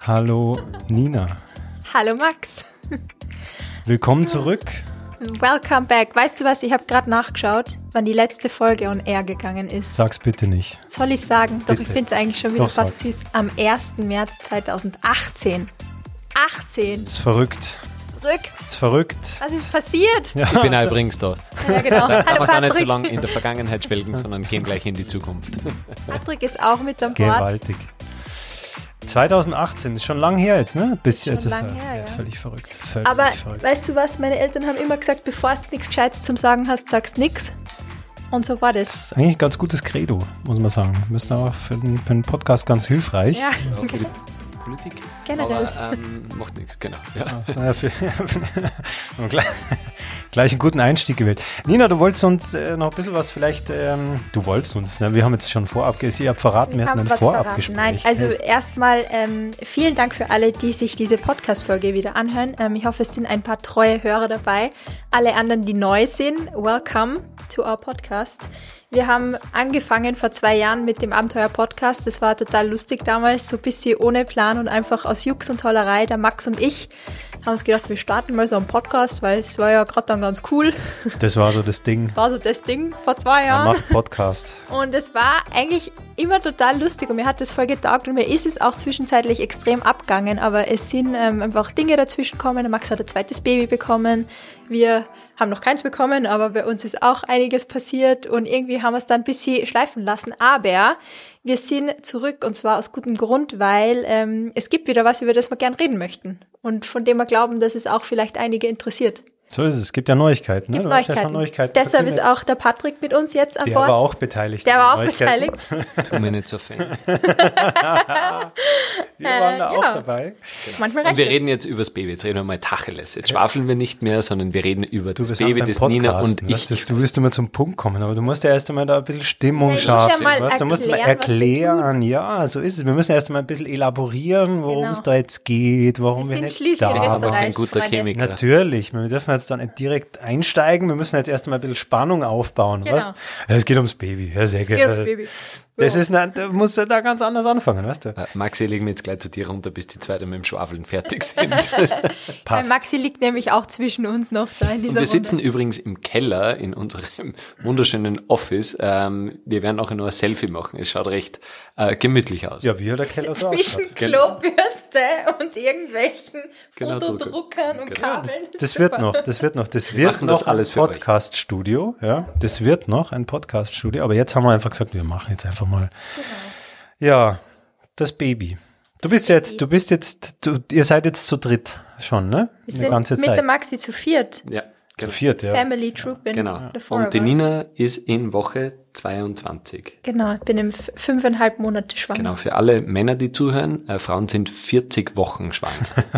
Hallo Nina. Hallo Max. Willkommen zurück. Welcome back. Weißt du was? Ich habe gerade nachgeschaut, wann die letzte Folge on air gegangen ist. Sag's bitte nicht. Soll ich sagen? Doch, Bitte. ich finde es eigentlich schon wieder Doch, fast sag's. süß. Am 1. März 2018. 18. ist verrückt. Verrückt. ist verrückt. Was ist passiert? Ja. Ich bin auch übrigens da. Ja, genau. Hallo Aber gar nicht so lange in der Vergangenheit schwelgen, sondern gehen gleich in die Zukunft. Patrick ist auch mit an Bord. Gewaltig. 2018 ist schon lang her jetzt, ne? Bis Schon jetzt ist lang ver- her, ja. Völlig verrückt. Völlig Aber verrückt. weißt du was? Meine Eltern haben immer gesagt, bevor du nichts Gescheites zum Sagen hast, sagst nix. Und so war das. Das ist eigentlich ein ganz gutes Credo, muss man sagen. Müsste auch für den, für den Podcast ganz hilfreich. Ja, die Politik. Generell. Aber ähm, macht nichts, genau. Ja. Naja, für, gleich, gleich einen guten Einstieg gewählt. Nina, du wolltest uns äh, noch ein bisschen was vielleicht, ähm, du wolltest uns, ne? wir haben jetzt schon vorab, ihr habt verraten, wir hatten ein was verraten. Vorabgespräch. Nein, also ne? erstmal ähm, vielen Dank für alle, die sich diese Podcast-Folge wieder anhören. Ähm, ich hoffe, es sind ein paar treue Hörer dabei. Alle anderen, die neu sind, welcome to our podcast. Wir haben angefangen vor zwei Jahren mit dem Abenteuer-Podcast. Das war total lustig damals, so ein bisschen ohne Plan und einfach aus Jux und Tollerei. Der Max und ich haben uns gedacht, wir starten mal so einen Podcast, weil es war ja gerade dann ganz cool. Das war so das Ding. Das war so das Ding vor zwei Man Jahren. macht Podcast. Und es war eigentlich immer total lustig und mir hat das voll getaugt und mir ist es auch zwischenzeitlich extrem abgegangen, aber es sind ähm, einfach Dinge dazwischen gekommen. Der Max hat ein zweites Baby bekommen. Wir haben noch keins bekommen, aber bei uns ist auch einiges passiert und irgendwie haben wir es dann ein bisschen schleifen lassen. Aber wir sind zurück und zwar aus gutem Grund, weil ähm, es gibt wieder was, über das wir gern reden möchten und von dem wir glauben, dass es auch vielleicht einige interessiert. So ist es. Es gibt ja Neuigkeiten. Ne? Gibt hast ja Neuigkeiten. schon Neuigkeiten Deshalb ist auch der Patrick mit uns jetzt an der Bord. war auch beteiligt. der war auch Neuigkeiten. beteiligt. Tu mir nicht so Fan. Wir waren da Äh, auch ja. dabei. Manchmal Und wir reden jetzt übers Baby. Jetzt reden wir mal Tacheles. Jetzt schwafeln wir nicht mehr, sondern wir reden über Du das Baby, das Nina und ich. weißt Du, wirst immer zum Punkt kommen, aber du musst ja erst einmal da ein bisschen Stimmung Ja, ich ja schaffen. mal weißt? Du musst mal erklären, erklären, ja, so ist es. Wir müssen erst einmal ein bisschen elaborieren, worum Genau. es da jetzt geht, warum Wir wir, sind nicht schließlich da waren. Österreich. kein guter. Chemiker. Natürlich, wir dürfen jetzt dann nicht direkt einsteigen, wir müssen jetzt erst einmal ein bisschen Spannung aufbauen. Genau. Ja, Es geht ums Baby, ja, sehr geht ums gerne. Baby. Das ist, na, da musst du da ganz anders anfangen, weißt du? Äh, Maxi, legen wir jetzt gleich zu dir runter, bis die zwei mit dem Schwafeln fertig sind. Weil Passt. Maxi liegt nämlich auch zwischen uns noch da in dieser Und wir sitzen Runde. übrigens im Keller in unserem wunderschönen Office. Ähm, wir werden auch noch ein Selfie machen. Es schaut recht äh, gemütlich aus. Ja, wie hat der Keller so zwischen ausgeschaut? Klobürste und irgendwelchen Genau, Fotodruckern und Genau. Kabeln. Das wird noch, das wird noch, das wird machen noch das alles ein für euch. Podcast-Studio, ja, das wird noch ein Podcast-Studio, aber jetzt haben wir einfach gesagt, wir machen jetzt einfach mal, ja, das Baby. Du bist jetzt, du bist jetzt, du, ihr seid jetzt zu dritt schon, ne? Wir Eine sind ganze mit Zeit. der Maxi zu viert. Ja, Zu genau. viert, ja. Family Troop in genau. Und die. Nina ist in Woche 22. Genau, ich bin im fünfeinhalb Monate schwanger. Genau, für alle Männer, die zuhören, äh, Frauen sind 40 Wochen schwanger.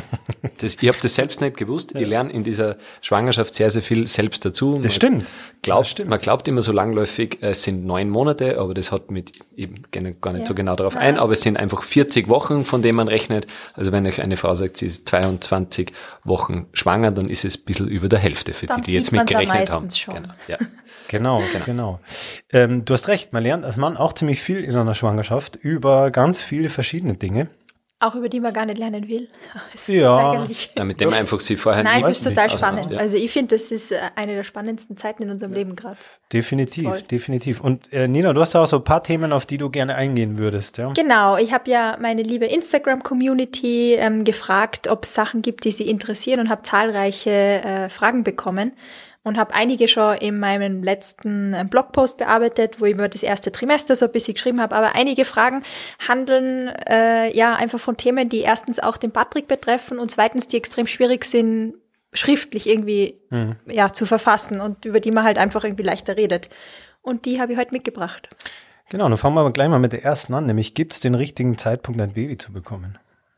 das, ich habe das selbst nicht gewusst. Ich lerne in dieser Schwangerschaft sehr, sehr viel selbst dazu. Man Das stimmt. Glaubt, Das stimmt. Man glaubt immer so langläufig, äh, es sind neun Monate, aber das hat mit, eben gar nicht Ja. so genau darauf Nein. ein, aber es sind einfach 40 Wochen, von denen man rechnet. Also wenn euch eine Frau sagt, sie ist 22 Wochen schwanger, dann ist es ein bisschen über der Hälfte für Dann die, die jetzt mitgerechnet haben. schon. Genau, ja. Genau, genau. Ähm, du hast recht, man lernt als Mann auch ziemlich viel in einer Schwangerschaft über ganz viele verschiedene Dinge. Auch über die man gar nicht lernen will. Ja. Ja, mit dem einfach sie vorher Nein, es ist total nicht. spannend. ja. Also ich finde, das ist äh, eine der spannendsten Zeiten in unserem Leben gerade. Definitiv, Toll. definitiv. Und äh, Nina, du hast ja auch so ein paar Themen, auf die du gerne eingehen würdest, ja? Genau, ich habe ja meine liebe Instagram-Community ähm, gefragt, ob es Sachen gibt, die sie interessieren und habe zahlreiche äh, Fragen bekommen und habe einige schon in meinem letzten äh, Blogpost bearbeitet, wo ich über das erste Trimester so ein bisschen geschrieben habe. Aber einige Fragen handeln äh, ja einfach von Themen, die erstens auch den Patrick betreffen und zweitens, die extrem schwierig sind, schriftlich irgendwie ja, zu verfassen und über die man halt einfach irgendwie leichter redet. Und die habe ich heute mitgebracht. Genau, dann fangen wir aber gleich mal mit der ersten an, nämlich gibt es den richtigen Zeitpunkt, ein Baby zu bekommen?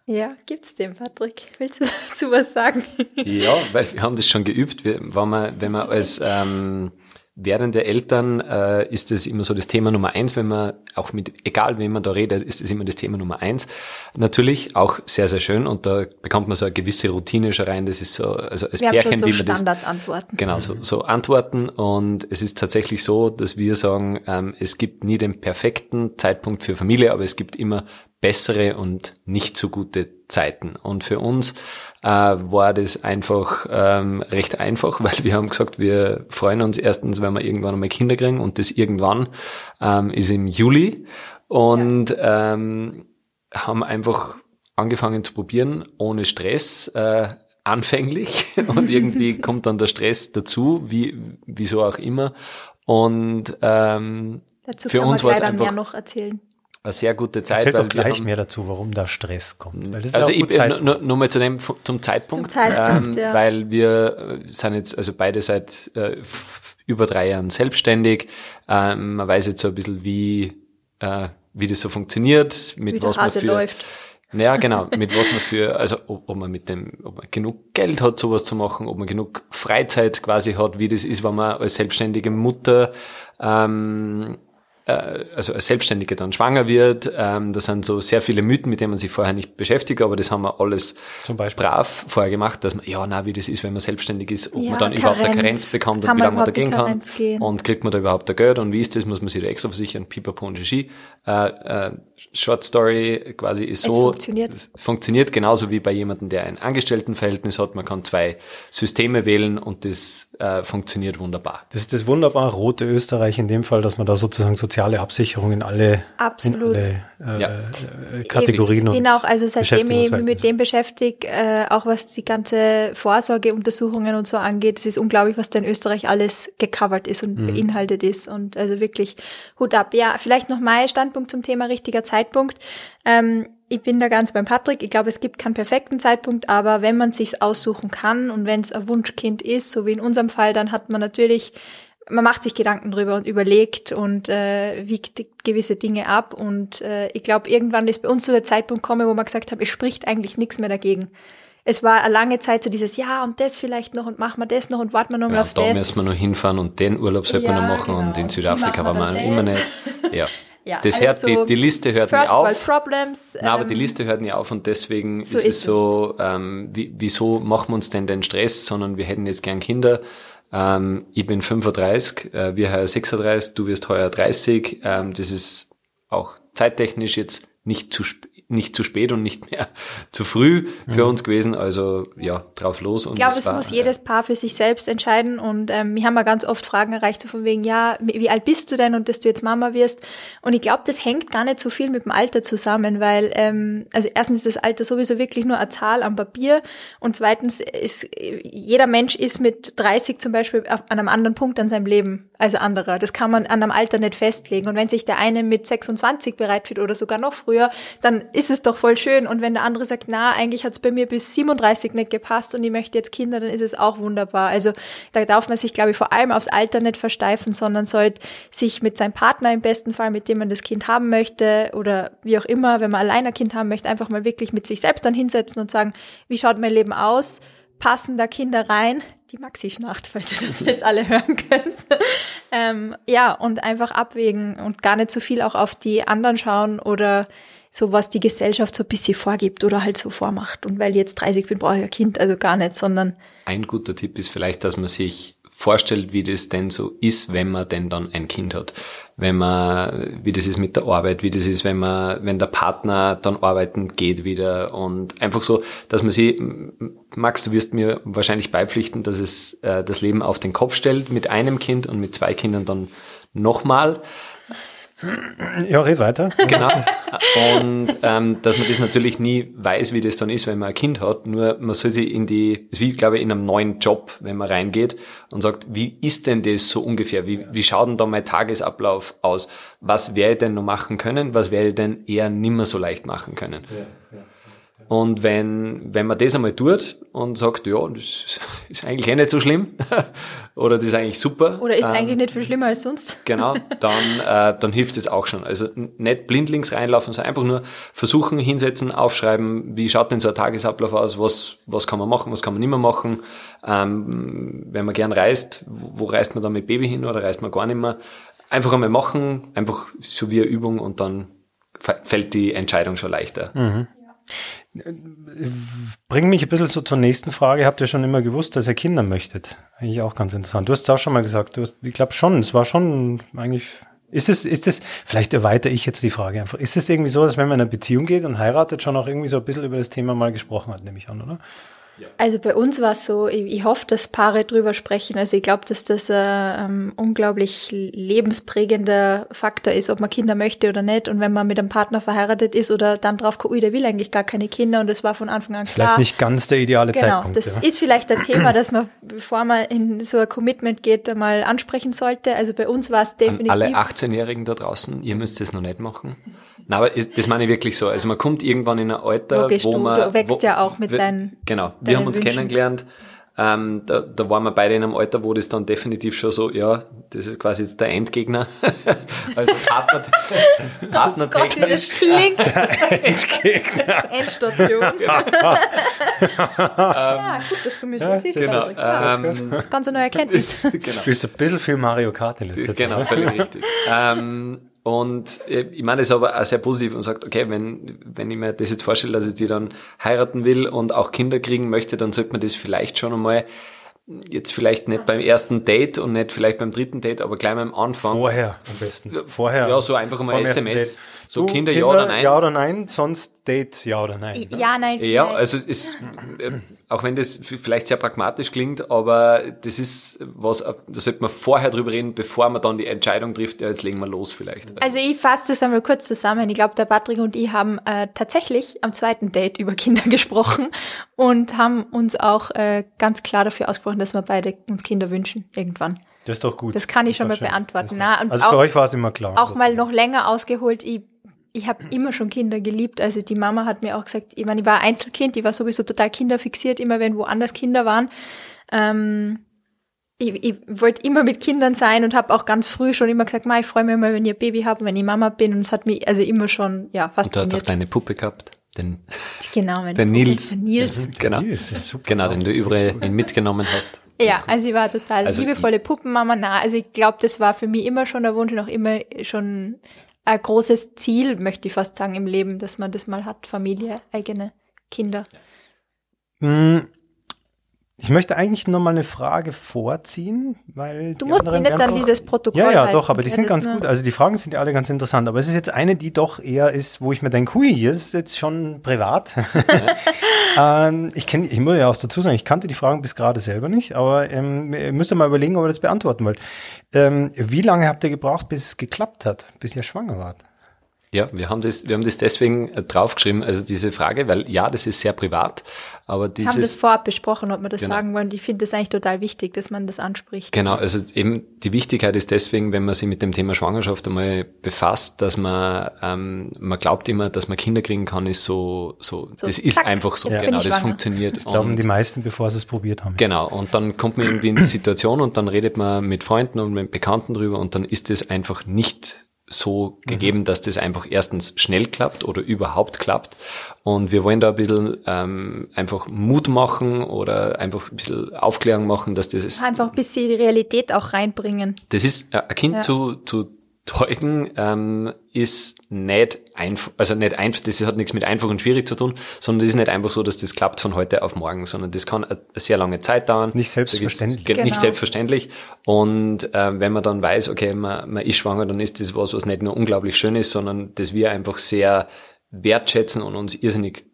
Ja, gibt's den, Patrick? Willst du dazu was sagen? Ja, weil wir haben das schon geübt, wenn, man, wenn man als, ähm, während der Eltern äh, ist es immer so das Thema Nummer eins, wenn man auch mit, egal wen man da redet, ist es immer das Thema Nummer eins. Natürlich auch sehr, sehr schön und da bekommt man so eine gewisse Routine schon rein. Das ist so, also als wir Pärchen, haben schon so wie man das. Standardantworten. Genau, so, so Antworten. Und es ist tatsächlich so, dass wir sagen, ähm, es gibt nie den perfekten Zeitpunkt für Familie, aber es gibt immer bessere und nicht so gute Zeiten. Und für uns äh, war das einfach ähm, recht einfach, weil wir haben gesagt, wir freuen uns erstens, wenn wir irgendwann einmal Kinder kriegen und das irgendwann ähm, ist im Juli und ähm, haben einfach angefangen zu probieren ohne Stress. Äh, anfänglich und irgendwie kommt dann der Stress dazu, wie wieso auch immer. Und ähm, Dazu für kann uns war es dann mehr einfach noch erzählen. Eine sehr gute Zeit, Erzähl weil doch gleich haben, mehr dazu, warum da Stress kommt. Weil das ist also ich, Zeit. nur, nur, mal zu dem zum Zeitpunkt, Zum Zeitpunkt, ähm, ja. weil wir äh, sind jetzt also beide seit äh, über drei Jahren selbstständig. Ähm, man weiß jetzt so ein bisschen wie äh, wie das so funktioniert, mit Wie was man für läuft. ja, genau. Mit was man für, also ob, ob man mit dem, ob man genug Geld hat, sowas zu machen, ob man genug Freizeit quasi hat, wie das ist, wenn man als selbstständige Mutter, ähm, äh, also als Selbstständige dann schwanger wird. Ähm, das sind so sehr viele Mythen, mit denen man sich vorher nicht beschäftigt, aber das haben wir alles brav vorher gemacht, dass man, ja, na, wie das ist, wenn man selbstständig ist, ob Ja, man dann überhaupt eine Karenz. Karenz bekommt Kann und wie man lange man da gehen kann. Karenz gehen? Und kriegt man da überhaupt ein Geld und wie ist das, muss man sich da extra versichern, pipapo und Shishi. Äh, äh, Short Story quasi ist Es so. funktioniert. Es funktioniert genauso wie bei jemandem, der ein Angestelltenverhältnis hat. Man kann zwei Systeme wählen und das äh, funktioniert wunderbar. Das ist das wunderbar rote Österreich in dem Fall, dass man da sozusagen soziale Absicherung in alle, Absolut. in alle äh, Ja. äh, Kategorien Ich und bin auch, also seitdem ich mich mit dem beschäftige, äh, auch was die ganze Vorsorgeuntersuchungen und so angeht, es ist unglaublich, was da in Österreich alles gecovert ist und beinhaltet ist. Und also wirklich Hut ab. Ja, vielleicht noch mein Standpunkt zum Thema richtiger Zeitpunkt. Ähm, ich bin da ganz beim Patrick. Ich glaube, es gibt keinen perfekten Zeitpunkt, aber wenn man sich's aussuchen kann und wenn es ein Wunschkind ist, so wie in unserem Fall, dann hat man natürlich man macht sich Gedanken drüber und überlegt und äh, wiegt gewisse Dinge ab. Und äh, ich glaube, irgendwann ist bei uns so der Zeitpunkt gekommen, wo man gesagt haben, es spricht eigentlich nichts mehr dagegen. Es war eine lange Zeit so dieses, ja, und das vielleicht noch und machen wir das noch und warten wir noch mal Ja, auf da das. müssen wir noch hinfahren und den Urlaub sollte man Ja, noch machen genau. und in Südafrika war man immer nicht. Ja. Ja, das hört, also die, die Liste hört nie First auf. Problems. Nein, aber ähm, die Liste hört nie auf und deswegen so ist, ist es so, ähm, wie, wieso machen wir uns denn den Stress, sondern wir hätten jetzt gern Kinder. Ähm, ich bin 35, äh, wir heuer 36, du wirst heuer 30. Ähm, das ist auch zeittechnisch jetzt nicht zu, nicht zu spät und nicht mehr zu früh für uns gewesen. Also ja, drauf los. Und Ich glaube, es es war, muss jedes Paar für sich selbst entscheiden und ähm, wir haben ja ganz oft Fragen erreicht, so von wegen, ja, wie alt bist du denn und dass du jetzt Mama wirst? Und ich glaube, das hängt gar nicht so viel mit dem Alter zusammen, weil, ähm, also erstens ist das Alter sowieso wirklich nur eine Zahl am Papier und zweitens ist, jeder Mensch ist mit 30 zum Beispiel auf, an einem anderen Punkt an seinem Leben als anderer. Das kann man an einem Alter nicht festlegen und wenn sich der eine mit 26 bereit fühlt oder sogar noch früher, dann ist es doch voll schön und wenn der andere sagt, na, eigentlich hat es bei mir bis 37 nicht gepasst und ich möchte jetzt Kinder, dann ist es auch wunderbar. Also da darf man sich, glaube ich, vor allem aufs Alter nicht versteifen, sondern sollte sich mit seinem Partner im besten Fall, mit dem man das Kind haben möchte oder wie auch immer, wenn man allein ein Kind haben möchte, einfach mal wirklich mit sich selbst dann hinsetzen und sagen, wie schaut mein Leben aus? Passen da Kinder rein? Die Maxi-Schnacht, falls ihr das jetzt alle hören könnt. ähm, ja, und einfach abwägen und gar nicht so viel auch auf die anderen schauen oder so was die Gesellschaft so ein bisschen vorgibt oder halt so vormacht. Und weil ich jetzt 30 bin, brauche ich ein Kind, also gar nicht, sondern Ein guter Tipp ist vielleicht, dass man sich vorstellt, wie das denn so ist, wenn man denn dann ein Kind hat. Wenn man, wie das ist mit der Arbeit, wie das ist, wenn man, wenn der Partner dann arbeiten geht wieder und einfach so, dass man sie, Max, du wirst mir wahrscheinlich beipflichten, dass es äh, das Leben auf den Kopf stellt mit einem Kind und mit zwei Kindern dann nochmal. Ja, red weiter. Genau. Und ähm, dass man das natürlich nie weiß, wie das dann ist, wenn man ein Kind hat. Nur man soll sich in die, ist wie, glaube ich, in einem neuen Job, wenn man reingeht und sagt, wie ist denn das so ungefähr? Wie, wie schaut denn da mein Tagesablauf aus? Was werde ich denn noch machen können? Was werde ich denn eher nimmer so leicht machen können? Und wenn, wenn man das einmal tut und sagt, ja, das ist eigentlich eh nicht so schlimm oder das ist eigentlich super. Oder ist ähm, eigentlich nicht viel schlimmer als sonst. Genau, dann, äh, dann hilft es auch schon. Also nicht blindlings reinlaufen, sondern einfach nur versuchen, hinsetzen, aufschreiben, wie schaut denn so ein Tagesablauf aus, was, was kann man machen, was kann man nicht mehr machen. Ähm, wenn man gern reist, wo reist man dann mit Baby hin oder reist man gar nicht mehr? Einfach einmal machen, einfach so wie eine Übung und dann fällt die Entscheidung schon leichter. Mhm. Bring mich ein bisschen so zur nächsten Frage. Habt ihr schon immer gewusst, dass ihr Kinder möchtet? Eigentlich auch ganz interessant. Du hast es auch schon mal gesagt. Du hast, ich glaube schon, es war schon eigentlich. Ist es, ist es, vielleicht erweitere ich jetzt die Frage einfach. Ist es irgendwie so, dass wenn man in eine Beziehung geht und heiratet, schon auch irgendwie so ein bisschen über das Thema mal gesprochen hat, nehme ich an, oder? Also bei uns war es so, ich, ich, hoffe, dass Paare drüber sprechen. Also ich glaube, dass das ein ähm, unglaublich lebensprägender Faktor ist, ob man Kinder möchte oder nicht. Und wenn man mit einem Partner verheiratet ist oder dann drauf kommt, ui, der will eigentlich gar keine Kinder und das war von Anfang an klar. Vielleicht nicht ganz der ideale genau, Zeitpunkt. Das ja. ist vielleicht ein Thema, das man, bevor man in so ein Commitment geht, mal ansprechen sollte. Also bei uns war es definitiv. An alle 18-Jährigen da draußen, ihr müsst es noch nicht machen. Nein, aber das meine ich wirklich so. Also man kommt irgendwann in ein Alter, Logisch, wo du, man... Du wächst wo, ja auch mit deinen Genau, wir haben uns Wünschen. kennengelernt. Ähm, da, da waren wir beide in einem Alter, wo das dann definitiv schon so, ja, das ist quasi jetzt der Endgegner. also Partner, partnertechnisch. Oh Gott, wie das klingt. Der Endgegner. Endstation. Ja. ja, gut, dass du mich schon ja, siehst. Genau. Also, ähm, das ist ganz eine neue Erkenntnis. genau. Du bist ein bisschen viel Mario Kart in letzter Zeit. Genau, völlig richtig. Ähm, und äh, ich meine es aber auch sehr positiv und sagt, okay, wenn, wenn ich mir das jetzt vorstelle, dass ich die dann heiraten will und auch Kinder kriegen möchte, dann sollte man das vielleicht schon einmal jetzt vielleicht nicht beim ersten Date und nicht vielleicht beim dritten Date, aber gleich mal am Anfang. Vorher am besten. Vorher. Ja, so einfach mal SMS. So du, Kinder, Kinder, ja oder nein. Ja oder nein, sonst Date ja oder nein. Ja, nein. Ja, also es, äh, auch wenn das vielleicht sehr pragmatisch klingt, aber das ist was, da sollte man vorher drüber reden, bevor man dann die Entscheidung trifft, ja, jetzt legen wir los vielleicht. Also ich fasse das einmal kurz zusammen. Ich glaube, der Patrick und ich haben äh, tatsächlich am zweiten Date über Kinder gesprochen und haben uns auch äh, ganz klar dafür ausgesprochen, dass wir beide uns Kinder wünschen, irgendwann. Das ist doch gut. Das kann ich das schon mal schön. beantworten. Na, und also für auch, euch war es immer klar. Auch mal noch länger ausgeholt. Ich ich habe immer schon Kinder geliebt. Also die Mama hat mir auch gesagt, ich meine, ich war Einzelkind, ich war sowieso total kinderfixiert, immer wenn woanders Kinder waren. Ähm, ich, ich wollte immer mit Kindern sein und habe auch ganz früh schon immer gesagt, ich freue mich immer, wenn ein Baby habe, wenn ich Mama bin. Und es hat mich also immer schon, ja, fasziniert. Und du hast auch deine Puppe gehabt. Den, genau, den Nils. Den Nils. Genau. Nils, ja, super. genau, den du überall mitgenommen hast. Ja, also ich war total Also liebevolle Puppenmama. Na, also ich glaube, das war für mich immer schon der Wunsch und auch immer schon ein großes Ziel, möchte ich fast sagen, im Leben, dass man das mal hat, Familie, eigene Kinder. Hm, Ich möchte eigentlich noch mal eine Frage vorziehen, weil Du die musst sie anderen nicht an dieses Protokoll Ja, ja, halten. doch, aber die Ja, sind ganz nur- gut. Also die Fragen sind ja alle ganz interessant. Aber es ist jetzt eine, die doch eher ist, wo ich mir denke, hui, hier ist jetzt schon privat. ähm, ich kenne, ich muss ja auch dazu sagen, ich kannte die Fragen bis gerade selber nicht, aber ähm, ihr müsst ihr mal überlegen, ob ihr das beantworten wollt. Ähm, wie lange habt ihr gebraucht, bis es geklappt hat, bis ihr schwanger wart? Ja, wir haben das, wir haben das deswegen äh, draufgeschrieben, also diese Frage, weil ja, das ist sehr privat, aber Wir haben das dieses, vorab besprochen, ob wir das Genau. sagen wollen. Ich finde das eigentlich total wichtig, dass man das anspricht. genau, also eben die Wichtigkeit ist deswegen, wenn man sich mit dem Thema Schwangerschaft einmal befasst, dass man, ähm, man glaubt immer, dass man Kinder kriegen kann, ist so, so, So, das ist zack, einfach so, bin genau, das schwanger. funktioniert. Das glauben Und- die meisten, bevor sie es probiert haben. Genau, und dann kommt man irgendwie in die Situation und dann redet man mit Freunden und mit Bekannten drüber und dann ist es einfach nicht so gegeben, dass das einfach erstens schnell klappt oder überhaupt klappt. Und wir wollen da ein bisschen ähm, einfach Mut machen oder einfach ein bisschen Aufklärung machen, dass das ist, Einfach ein bisschen die Realität auch reinbringen. das ist äh, ein Kind Ja. zu, zu zeugen, ähm, ist nicht einfach, also nicht einfach, das hat nichts mit einfach und schwierig zu tun, sondern das ist nicht einfach so, dass das klappt von heute auf morgen, sondern das kann eine sehr lange Zeit dauern. Nicht selbstverständlich. Gibt's- Nicht Genau. selbstverständlich. Und äh, wenn man dann weiß, okay, man, man ist schwanger, dann ist das was, was nicht nur unglaublich schön ist, sondern das wir einfach sehr wertschätzen und uns irrsinnig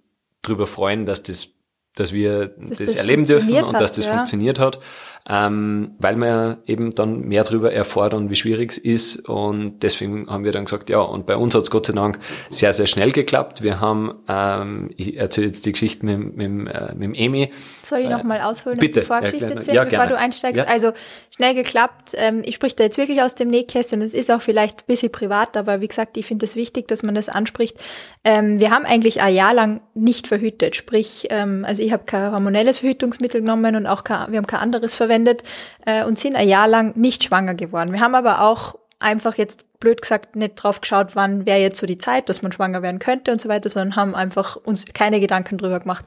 drüber freuen, dass das dass wir das, das erleben dürfen und hat, dass das ja. funktioniert hat. Ähm, weil man eben dann mehr darüber erfährt und wie schwierig es ist. Und deswegen haben wir dann gesagt, ja, und bei uns hat es Gott sei Dank sehr, sehr schnell geklappt. Wir haben, ähm, ich erzähle jetzt die Geschichte mit, mit, äh, mit dem Emi. Soll ich nochmal ausholen bitte, und die Vorgeschichte erklären. erzählen, Ja, bevor gerne. du einsteigst? Ja. Also schnell geklappt. Ähm, ich spreche da jetzt wirklich aus dem Nähkästchen. Es ist auch vielleicht ein bisschen privat, aber wie gesagt, ich finde es wichtig, dass man das anspricht. Ähm, wir haben eigentlich ein Jahr lang nicht verhütet. Sprich, ähm, also ich habe kein hormonelles Verhütungsmittel genommen und auch kein, wir haben kein anderes verwendet äh, und sind ein Jahr lang nicht schwanger geworden. Wir haben aber auch einfach jetzt blöd gesagt nicht drauf geschaut, wann wäre jetzt so die Zeit, dass man schwanger werden könnte und so weiter, sondern haben einfach uns keine Gedanken drüber gemacht.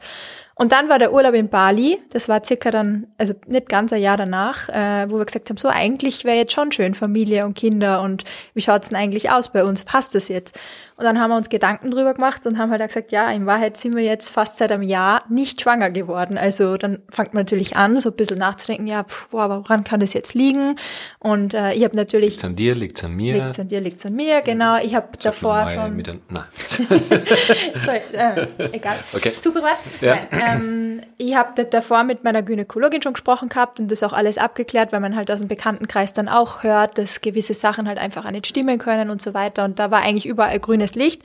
Und dann war der Urlaub in Bali, das war circa dann, also nicht ganz ein Jahr danach, äh, wo wir gesagt haben, so eigentlich wäre jetzt schon schön, Familie und Kinder und wie schaut's denn eigentlich aus bei uns, passt das jetzt? Und dann haben wir uns Gedanken drüber gemacht und haben halt auch gesagt, ja, in Wahrheit sind wir jetzt fast seit einem Jahr nicht schwanger geworden. Also dann fängt man natürlich an, so ein bisschen nachzudenken, ja, pf, boah, aber woran kann das jetzt liegen? Und äh, ich habe natürlich, Liegt's an dir, liegt's an mir? liegt's an dir, liegt's an mir, genau, ich habe davor schon... Mit ein, nein. Sorry, äh, egal. Okay. Privat? Ja. Nein, ähm, ich habe davor mit meiner Gynäkologin schon gesprochen gehabt und das auch alles abgeklärt, weil man halt aus dem Bekanntenkreis dann auch hört, dass gewisse Sachen halt einfach auch nicht stimmen können und so weiter. Und da war eigentlich überall grünes Licht.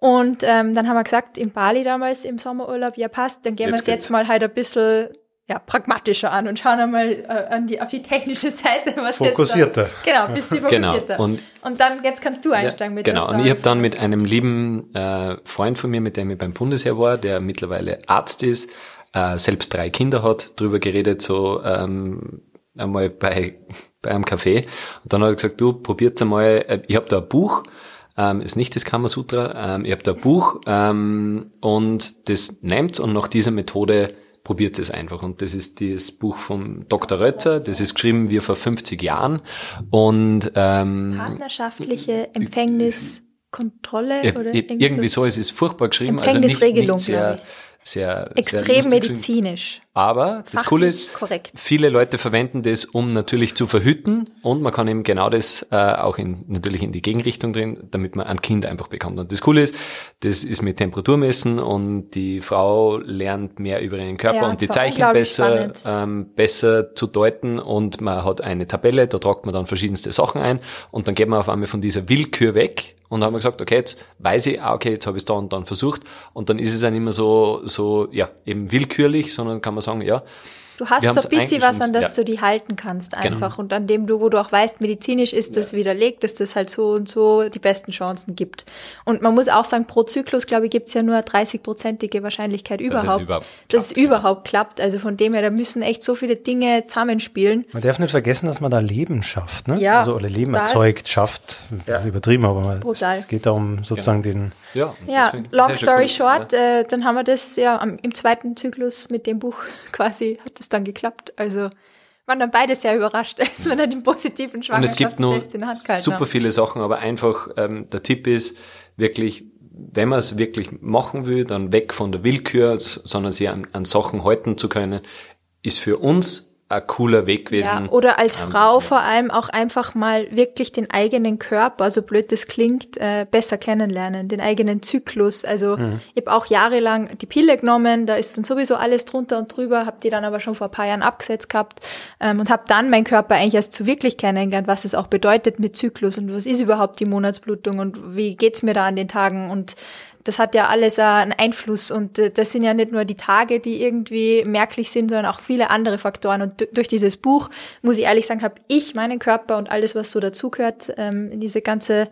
Und ähm, dann haben wir gesagt, in Bali damals im Sommerurlaub, ja passt, dann gehen wir Jetzt es jetzt mal halt ein bisschen ja, pragmatischer an und schauen einmal äh, an die, auf die technische Seite, was Fokussierter. jetzt da, genau, ein bisschen Genau. fokussierter. Und- und dann, jetzt kannst du einsteigen mit Genau, und ich habe dann mit einem lieben äh, Freund von mir, mit dem ich beim Bundesheer war, der mittlerweile Arzt ist, äh, selbst drei Kinder hat, drüber geredet, so ähm, einmal bei, bei einem Café. Und dann hat er gesagt, du probiert's einmal, äh, ich habe da ein Buch, ähm, ist nicht das Kamasutra, ähm, ich habe da ein Buch ähm, und das nehmt und nach dieser Methode probiert es einfach. Und das ist das Buch vom Dr. Rötzer, das ist geschrieben wie vor 50 Jahren. Und ähm, Partnerschaftliche Empfängniskontrolle oder ir- irgendwie so, es ist furchtbar geschrieben, also nicht, Empfängnisregelung, nicht sehr. Sehr, sehr Extrem geschrieben. medizinisch. Aber das Coole Fachlich ist, korrekt. viele Leute verwenden das, um natürlich zu verhüten und man kann eben genau das äh, auch in, natürlich in die Gegenrichtung drehen, damit man ein Kind einfach bekommt. Und das Coole ist, das ist mit Temperaturmessen und die Frau lernt mehr über ihren Körper Ja, und die Zeichen besser, ähm, besser zu deuten und man hat eine Tabelle, da tragt man dann verschiedenste Sachen ein und dann geht man auf einmal von dieser Willkür weg und dann haben wir gesagt, okay, jetzt weiß ich, ah, okay, jetzt habe ich es da und dann versucht. Und dann ist es dann immer so, so, ja, eben willkürlich, sondern kann man sagen, ja, Du hast so ein bisschen was, an das ja. du die halten kannst einfach. Genau. Und an dem du, wo du auch weißt, medizinisch ist das widerlegt, dass das halt so und so die besten Chancen gibt. Und man muss auch sagen, pro Zyklus, glaube ich, gibt's ja nur 30-prozentige Wahrscheinlichkeit es überhaupt, überhaupt dass es klappt, genau. überhaupt klappt. Also von dem her, da müssen echt so viele Dinge zusammenspielen. Man darf nicht vergessen, dass man da Leben schafft, ne? Ja, also oder Leben total. erzeugt, schafft, übertrieben, aber man, Brutal. es geht darum, sozusagen den ja. Ja, long story cool, short, äh, dann haben wir das ja am, im zweiten Zyklus mit dem Buch quasi, hat das dann geklappt. Also waren dann beide sehr überrascht, als dann den positiven Und es gibt nur Schwangerschaftstest in der Hand super haben. viele Sachen, aber einfach ähm, der Tipp ist wirklich, wenn man es wirklich machen will, dann weg von der Willkür, sondern sich an, an Sachen halten zu können, ist für uns ein cooler Weg gewesen. Ja, oder als ähm, Frau zu vor allem auch einfach mal wirklich den eigenen Körper, so blöd das klingt, äh, besser kennenlernen, den eigenen Zyklus. Also Mhm. ich habe auch jahrelang die Pille genommen, da ist dann sowieso alles drunter und drüber, habe die dann aber schon vor ein paar Jahren abgesetzt gehabt ähm, und habe dann meinen Körper eigentlich erst so wirklich kennengelernt, was es auch bedeutet mit Zyklus und was ist überhaupt die Monatsblutung und wie geht's mir da an den Tagen und das hat ja alles äh, einen Einfluss und äh, das sind ja nicht nur die Tage, die irgendwie merklich sind, sondern auch viele andere Faktoren. Und du- durch dieses Buch, muss ich ehrlich sagen, habe ich meinen Körper und alles, was so dazugehört, ähm, diese ganze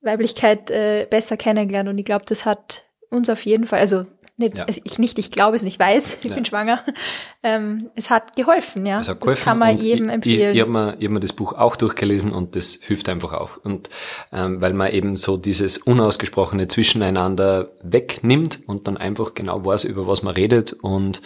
Weiblichkeit äh, besser kennengelernt. Und ich glaube, das hat uns auf jeden Fall, also nicht, Ja. also ich nicht, ich glaube es und ich weiß, ich Ja. bin schwanger. Ähm, es hat geholfen, ja. Es hat das geholfen kann man jedem ich, empfehlen. Ich, ich habe mir, ich hab mir das Buch auch durchgelesen und das hilft einfach auch. Und ähm, weil man eben so dieses unausgesprochene Zwischeneinander wegnimmt und dann einfach genau weiß, über was man redet und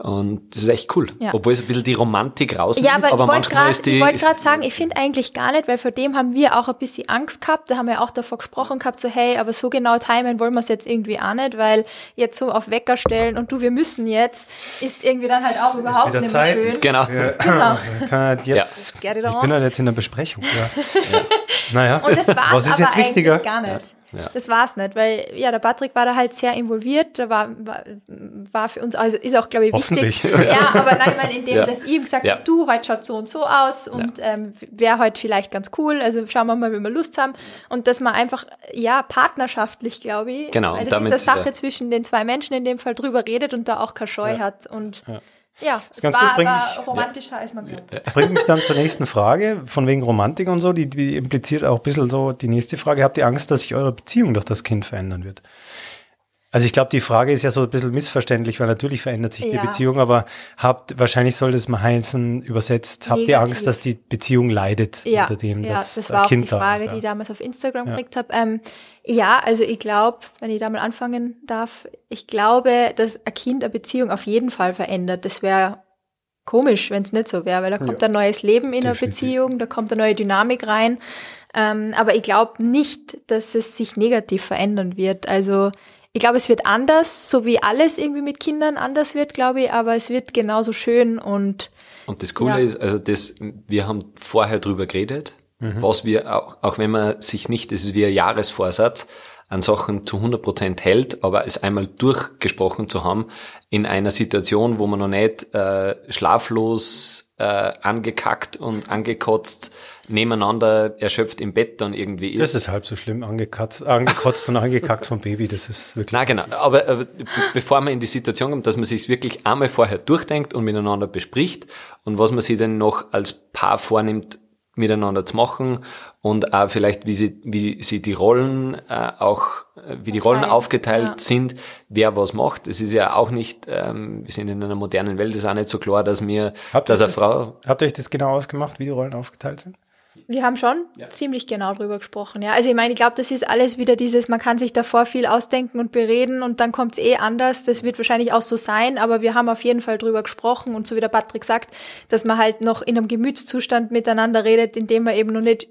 und das ist echt cool. Ja. Obwohl es ein bisschen die Romantik rausnimmt, Ja, aber, aber ich wollte manchmal gerade ist die... wollt grad sagen, ich finde eigentlich gar nicht, weil vor dem haben wir auch ein bisschen Angst gehabt. Da haben wir auch davor gesprochen gehabt, so hey, aber so genau timen wollen wir es jetzt irgendwie auch nicht, weil jetzt so auf Wecker stellen und du, wir müssen jetzt, ist irgendwie dann halt auch überhaupt nicht mehr Zeit. schön. genau. Genau. Man kann halt jetzt, it ich bin halt jetzt in der Besprechung. Ja. Naja, Und das war was ist aber jetzt wichtiger? gar nicht. Ja. Das war's nicht, weil ja, der Patrick war da halt sehr involviert, da war, war, war für uns, also ist auch, glaube ich, wichtig. Hoffentlich. Ja, aber nein, ich meine, indem, Ja. dass ich ihm gesagt Ja. habe, du, heute schaut so und so aus und ähm, wäre heute vielleicht ganz cool, also schauen wir mal, wenn wir Lust haben. Und dass man einfach, ja, partnerschaftlich, glaube ich, Genau, weil das damit, ist eine Sache ja. zwischen den zwei Menschen in dem Fall drüber redet und da auch keine Scheu hat und ja, es ganz war gut, bringt aber mich- romantischer, als man glaubt. Bringt mich dann zur nächsten Frage, von wegen Romantik und so, die, die impliziert auch ein bisschen so die nächste Frage. Habt ihr Angst, dass sich eure Beziehung durch das Kind verändern wird? Also ich glaube, die Frage ist ja so ein bisschen missverständlich, weil natürlich verändert sich die Ja. Beziehung, aber habt, wahrscheinlich soll das mal heißen übersetzt, habt ihr Negativ. Angst, dass die Beziehung leidet Ja, unter dem, ja dass das war auch Kind die da Frage, ist, die ja. ich damals auf Instagram gekriegt habe. Ähm, ja, also ich glaube, wenn ich da mal anfangen darf, ich glaube, dass ein Kind eine Beziehung auf jeden Fall verändert. Das wäre komisch, wenn es nicht so wäre, weil da kommt ein neues Leben in definitiv. Beziehung, da kommt eine neue Dynamik rein. Ähm, aber ich glaube nicht, dass es sich negativ verändern wird. Also ich glaube, es wird anders, so wie alles irgendwie mit Kindern anders wird, glaube ich, aber es wird genauso schön und Und das Coole Ja. ist, also das, wir haben vorher drüber geredet, was wir auch, auch wenn man sich nicht, das ist wie ein Jahresvorsatz, an Sachen zu 100 Prozent hält, aber es einmal durchgesprochen zu haben in einer Situation, wo man noch nicht äh, schlaflos, äh, angekackt und angekotzt nebeneinander erschöpft im Bett dann irgendwie ist. Das ist halb so schlimm, angekotzt, angekotzt und angekackt vom Baby, das ist wirklich. Na genau, aber, be- bevor man in die Situation kommt, dass man sich wirklich einmal vorher durchdenkt und miteinander bespricht und was man sich denn noch als Paar vornimmt, miteinander zu machen und auch vielleicht, wie sie, wie sie die Rollen äh, auch, äh, wie die Rollen aufgeteilt ja. sind, wer was macht. Es ist ja auch nicht, ähm, wir sind in einer modernen Welt, es ist auch nicht so klar, dass mir, Habt ihr dass eine das- Frau, Habt ihr euch das genau ausgemacht, wie die Rollen aufgeteilt sind? Wir haben schon ziemlich genau drüber gesprochen, ja. Also ich meine, ich glaube, das ist alles wieder dieses, man kann sich davor viel ausdenken und bereden und dann kommt's eh anders. Das wird wahrscheinlich auch so sein, aber wir haben auf jeden Fall drüber gesprochen und so wie der Patrick sagt, dass man halt noch in einem Gemütszustand miteinander redet, in dem man eben noch nicht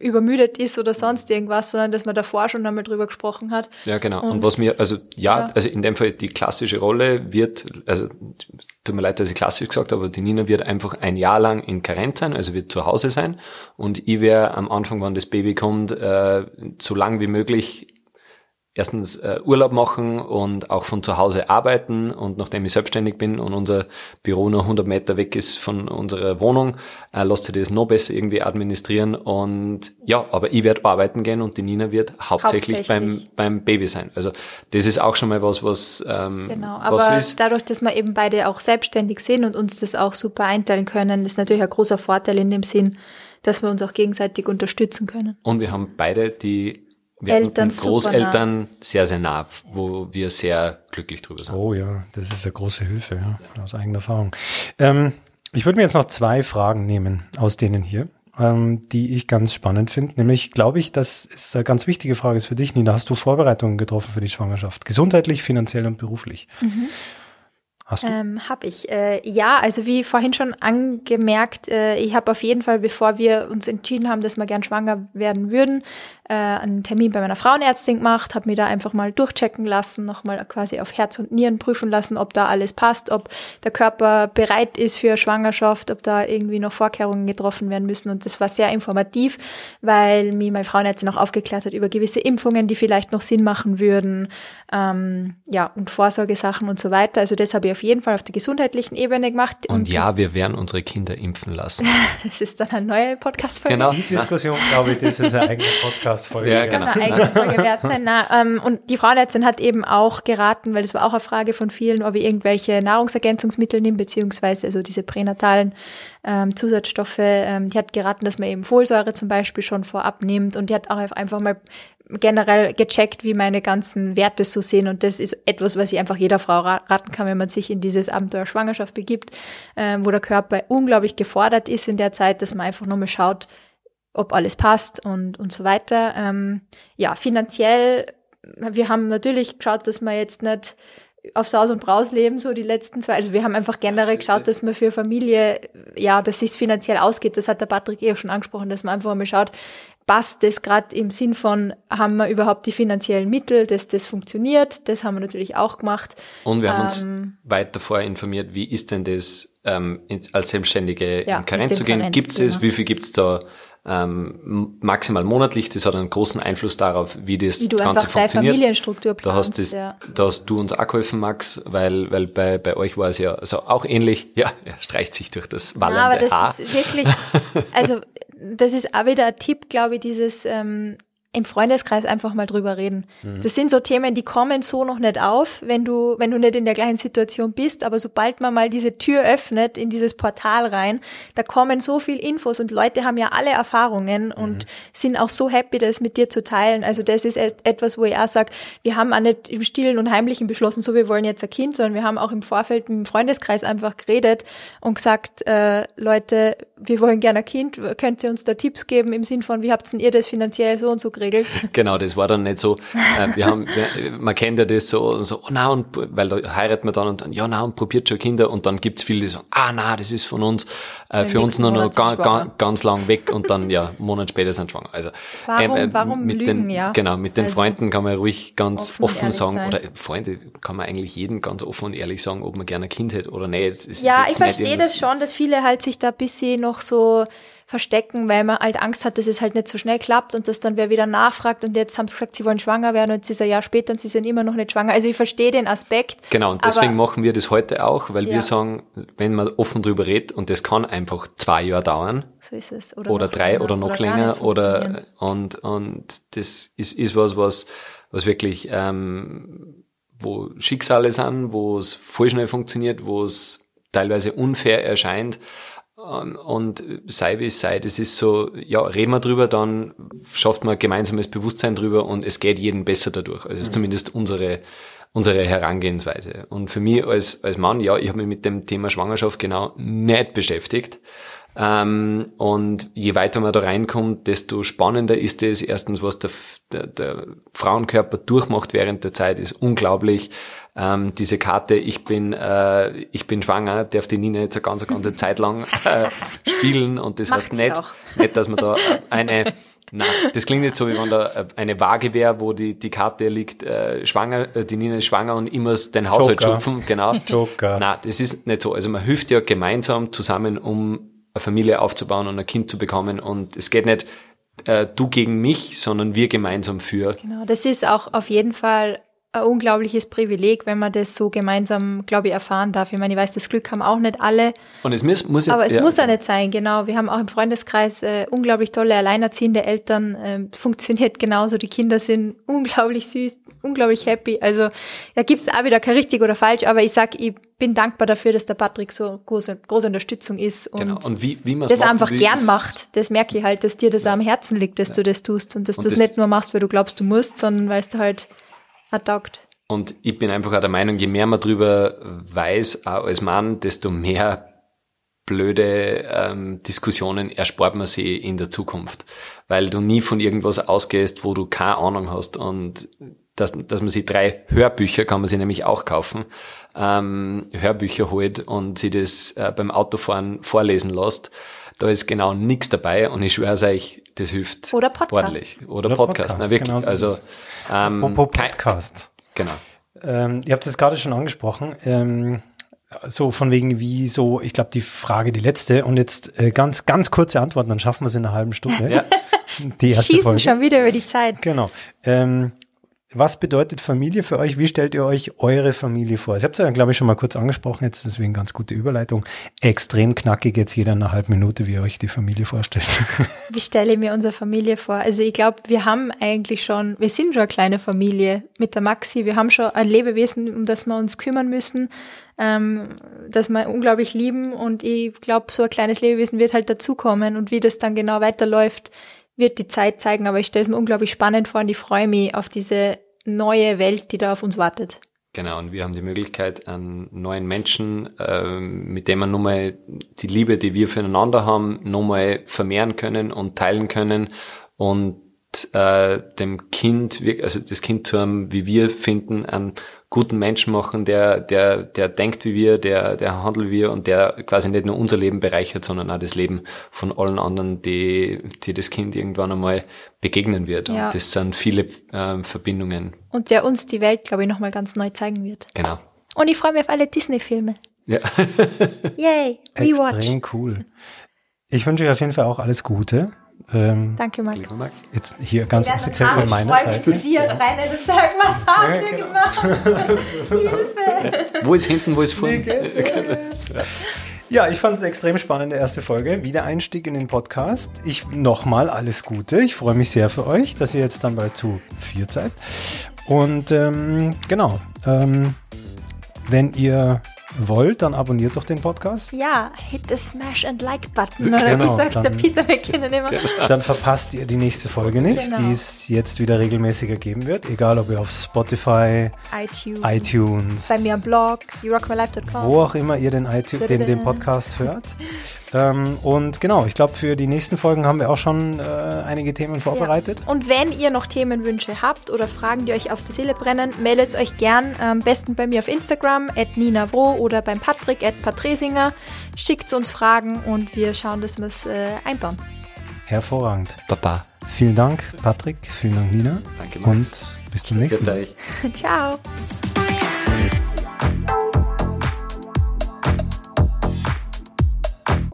übermüdet ist oder sonst irgendwas, sondern dass man davor schon einmal drüber gesprochen hat. Ja, genau. Und, Und- was mir, also ja, ja. also in dem Fall die klassische Rolle wird, also tut mir leid, dass ich klassisch gesagt habe, aber die Nina wird einfach ein Jahr lang in Karenz sein, also wird zu Hause sein. Und ich werde am Anfang, wenn das Baby kommt, äh, so lang wie möglich erstens äh, Urlaub machen und auch von zu Hause arbeiten und nachdem ich selbstständig bin und unser Büro nur 100 Meter weg ist von unserer Wohnung, äh, lässt sich das noch besser irgendwie administrieren und ja, aber ich werde arbeiten gehen und die Nina wird hauptsächlich, Hauptsächlich. Beim, beim Baby sein. Also das ist auch schon mal was, was, ähm, Genau, was aber ist. dadurch, dass wir eben beide auch selbstständig sind und uns das auch super einteilen können, ist natürlich ein großer Vorteil in dem Sinn, dass wir uns auch gegenseitig unterstützen können. Und wir haben beide die wir Eltern Großeltern sehr, sehr nah, wo wir sehr glücklich drüber sind. Oh ja, das ist eine große Hilfe, ja, aus eigener Erfahrung. Ähm, ich würde mir jetzt noch zwei Fragen nehmen aus denen hier, ähm, die ich ganz spannend finde. Nämlich glaube ich, das ist eine ganz wichtige Frage ist für dich, Nina. Hast du Vorbereitungen getroffen für die Schwangerschaft? Gesundheitlich, finanziell und beruflich? Hast du? Ähm, habe ich. Äh, ja, also wie vorhin schon angemerkt, äh, ich habe auf jeden Fall, bevor wir uns entschieden haben, dass wir gern schwanger werden würden, äh, einen Termin bei meiner Frauenärztin gemacht, habe mir da einfach mal durchchecken lassen, nochmal quasi auf Herz und Nieren prüfen lassen, ob da alles passt, ob der Körper bereit ist für Schwangerschaft, ob da irgendwie noch Vorkehrungen getroffen werden müssen. Und das war sehr informativ, weil mir meine Frauenärztin auch aufgeklärt hat über gewisse Impfungen, die vielleicht noch Sinn machen würden, ähm, ja, und Vorsorgesachen und so weiter. Also das habe ich auf jeden Fall auf der gesundheitlichen Ebene gemacht. Und ja, wir werden unsere Kinder impfen lassen. Das ist dann eine neue Podcast-Folge. Genau. Die Diskussion, glaube ich, das ist eine eigene Podcast-Folge. Ja, genau. Eine eigene Folge wert sein. Na, ähm, und die Frauenärztin hat eben auch geraten, weil das war auch eine Frage von vielen, ob ich irgendwelche Nahrungsergänzungsmittel nehme, beziehungsweise also diese pränatalen ähm, Zusatzstoffe. Ähm, die hat geraten, dass man eben Folsäure zum Beispiel schon vorab nimmt und die hat auch einfach mal generell gecheckt, wie meine ganzen Werte so sind. Und das ist etwas, was ich einfach jeder Frau ra- raten kann, wenn man sich in dieses Abenteuer Schwangerschaft begibt, ähm, wo der Körper unglaublich gefordert ist in der Zeit, dass man einfach nochmal schaut, ob alles passt und, und so weiter. Ähm, ja, finanziell, wir haben natürlich geschaut, dass wir jetzt nicht auf Saus und Braus leben, so die letzten zwei. Also wir haben einfach generell geschaut, dass man für Familie, ja, dass es finanziell ausgeht. Das hat der Patrick eh auch schon angesprochen, dass man einfach mal schaut, passt das gerade im Sinn von, haben wir überhaupt die finanziellen Mittel, dass das funktioniert. Das haben wir natürlich auch gemacht. Und wir haben uns Ähm, weiter vorher informiert, wie ist denn das, ähm, als Selbstständige Ja, in Karenz zu gehen? Gibt es das? Karenzthema. Wie viel gibt es da ähm, maximal monatlich. Das hat einen großen Einfluss darauf, wie das Wie du Ganze einfach deine funktioniert. Familienstruktur Da hast, planst, das, ja. da hast du uns auch geholfen, Max, weil, weil bei, bei euch war es ja so auch ähnlich. Ja, er streicht sich durch das wallende Ja, aber das Haar. ist wirklich, also das ist auch wieder ein Tipp, glaube ich, dieses ähm, im Freundeskreis einfach mal drüber reden. Mhm. Das sind so Themen, die kommen so noch nicht auf, wenn du, wenn du nicht in der gleichen Situation bist, aber sobald man mal diese Tür öffnet in dieses Portal rein, da kommen so viel Infos und Leute haben ja alle Erfahrungen und sind auch so happy, das mit dir zu teilen. Also das ist et- etwas, wo ich auch sage, wir haben auch nicht im Stillen und Heimlichen beschlossen, so wir wollen jetzt ein Kind, sondern wir haben auch im Vorfeld im Freundeskreis einfach geredet und gesagt, äh, Leute, wir wollen gerne ein Kind, könnt ihr uns da Tipps geben im Sinn von, wie habt denn ihr das finanziell so und so geregelt? Genau, das war dann nicht so. Äh, wir haben, wir, man kennt ja das so, so, oh na und weil da heiratet man dann und dann, ja na und probiert schon Kinder und dann gibt's viele, die sagen, ah na, das ist von uns, äh, für uns nur noch ga, ganz lang weg und dann ja, einen Monat später sind schwanger. Also Warum- warum mit lügen, den, ja? Genau, mit den Also, Freunden kann man ruhig ganz offen offen, sagen, sein. oder Freunde kann man eigentlich jeden ganz offen und ehrlich sagen, ob man gerne ein Kind hätte oder nicht. Ist Ja, ich verstehe das schon, dass viele halt sich da ein bisschen noch so verstecken, weil man halt Angst hat, dass es halt nicht so schnell klappt und dass dann wer wieder nachfragt und jetzt haben sie gesagt, sie wollen schwanger werden und jetzt ist ein Jahr später und sie sind immer noch nicht schwanger. Also ich verstehe den Aspekt. Genau, und deswegen machen wir das heute auch, weil Ja. wir sagen, wenn man offen drüber redet, und das kann einfach zwei Jahre dauern, So ist es. oder noch drei länger, oder noch gar länger oder und und das ist ist was was was wirklich ähm, wo Schicksale sind, wo es voll schnell funktioniert, wo es teilweise unfair erscheint und sei wie es sei, das ist so, ja, reden wir drüber, dann schafft man gemeinsames Bewusstsein drüber und es geht jedem besser dadurch. Also das ist zumindest unsere unsere Herangehensweise. Und für mich als, als Mann, ja, ich habe mich mit dem Thema Schwangerschaft genau nicht beschäftigt. Ähm, und je weiter man da reinkommt, desto spannender ist es. Erstens, was der, der, der Frauenkörper durchmacht während der Zeit, ist unglaublich. Ähm, diese Karte, ich bin, äh, ich bin schwanger, darf die Nina jetzt eine ganze, ganze Zeit lang äh, spielen. Und das Macht heißt nicht, auch. nicht, dass man da eine, Nein, das klingt nicht so, wie wenn da äh, eine Waage wäre, wo die, die Karte liegt, äh, schwanger, äh, die Nina ist schwanger und muss den Haushalt Joker. schupfen, genau. Joker. Nein, das ist nicht so. Also man hilft ja gemeinsam zusammen, um eine Familie aufzubauen und ein Kind zu bekommen und es geht nicht äh, du gegen mich, sondern wir gemeinsam für. Genau, das ist auch auf jeden Fall ein unglaubliches Privileg, wenn man das so gemeinsam, glaube ich, erfahren darf. Ich meine, ich weiß, das Glück haben auch nicht alle, Und es muss, muss aber es ja, muss ja nicht sein, genau. Wir haben auch im Freundeskreis äh, unglaublich tolle alleinerziehende Eltern, ähm, funktioniert genauso, die Kinder sind unglaublich süß, unglaublich happy. Also da gibt's auch wieder kein richtig oder falsch, aber ich sag, ich bin dankbar dafür, dass der Patrick so große, große Unterstützung ist und, Genau. Und wie, wie man das einfach will, gern macht. Das merke ich halt, dass dir das am Herzen liegt, dass du das tust und dass du das das- nicht nur machst, weil du glaubst, du musst, sondern weil es dir halt taugt. Und ich bin einfach auch der Meinung, je mehr man drüber weiß, auch als Mann, desto mehr blöde ähm, Diskussionen erspart man sie in der Zukunft. Weil du nie von irgendwas ausgehst, wo du keine Ahnung hast. Und dass, dass man sich drei Hörbücher, kann man sie nämlich auch kaufen, ähm, Hörbücher holt und sie das äh, beim Autofahren vorlesen lässt. Da ist genau nichts dabei und ich schwöre euch, das hilft Oder Podcast. ordentlich. Oder, Oder Podcast, Podcast, na wirklich. genau so also ähm, Apropos kein- Podcast. Genau. Ähm, ihr habt es gerade schon angesprochen. Ähm, so von wegen wie so, ich glaube die Frage die letzte und jetzt äh, ganz ganz kurze Antworten, dann schaffen wir es in einer halben Stunde. Ja. Die erste Schießen Folge. schon wieder über die Zeit. Genau. Ähm, was bedeutet Familie für euch? Wie stellt ihr euch eure Familie vor? Ich habe es ja, glaube ich, schon mal kurz angesprochen, jetzt deswegen ganz gute Überleitung. Extrem knackig jetzt jeder in einer halben Minute, wie ihr euch die Familie vorstellt. Wie stelle ich mir unsere Familie vor? Also ich glaube, wir haben eigentlich schon, wir sind schon eine kleine Familie mit der Maxi. Wir haben schon ein Lebewesen, um das wir uns kümmern müssen, ähm, das wir unglaublich lieben. Und ich glaube, so ein kleines Lebewesen wird halt dazukommen. Und wie das dann genau weiterläuft, wird die Zeit zeigen. Aber ich stelle es mir unglaublich spannend vor und ich freue mich auf diese neue Welt, die da auf uns wartet. Genau, und wir haben die Möglichkeit, einen neuen Menschen, ähm, mit dem wir nochmal die Liebe, die wir füreinander haben, nochmal vermehren können und teilen können und äh, dem Kind, also das Kind zu einem, wie wir finden, einen guten Menschen machen, der, der, der denkt wie wir, der, der handelt wie wir und der quasi nicht nur unser Leben bereichert, sondern auch das Leben von allen anderen, die, die das Kind irgendwann einmal begegnen wird. Ja. Und das sind viele ähm, Verbindungen. Und der uns die Welt, glaube ich, nochmal ganz neu zeigen wird. Genau. Und ich freue mich auf alle Disney-Filme. Ja. Yay, rewatch. Extrem cool. Ich wünsche euch auf jeden Fall auch alles Gute. Ähm, Danke, Max. Max. jetzt hier ganz offiziell von meiner Freunde zu Seite. dir rein und sagen, was haben Ja, wir genau. gemacht? Hilfe! Wo ist hinten, wo ist vorne? Ja, ich fand es eine extrem spannende erste Folge. Wieder Einstieg in den Podcast. Ich nochmal alles Gute. Ich freue mich sehr für euch, dass ihr jetzt dann bald zu vier seid. Und ähm, genau, ähm, wenn ihr wollt, dann abonniert doch den Podcast. Ja, hit the smash and like button, oder Genau, wie sagt der dann- Peter McKinnon immer. Dann verpasst ihr die nächste Folge nicht, Genau. die es jetzt wieder regelmäßiger geben wird. Egal, ob ihr auf Spotify, iTunes. iTunes, Bei mir am Blog, yourockmylife.com. wo auch immer ihr den, iTunes, den, den Podcast hört. Ähm, und genau, ich glaube, für die nächsten Folgen haben wir auch schon äh, einige Themen vorbereitet. Ja. Und wenn ihr noch Themenwünsche habt oder Fragen, die euch auf die Seele brennen, meldet euch gern am besten bei mir auf Instagram, at Nina oder beim Patrick, at Patresinger. Schickt uns Fragen und wir schauen, dass wir es äh, einbauen. Hervorragend. Papa. Vielen Dank, Patrick. Vielen Dank, Nina. Danke, Und Max. bis zum nächsten Mal. Ciao!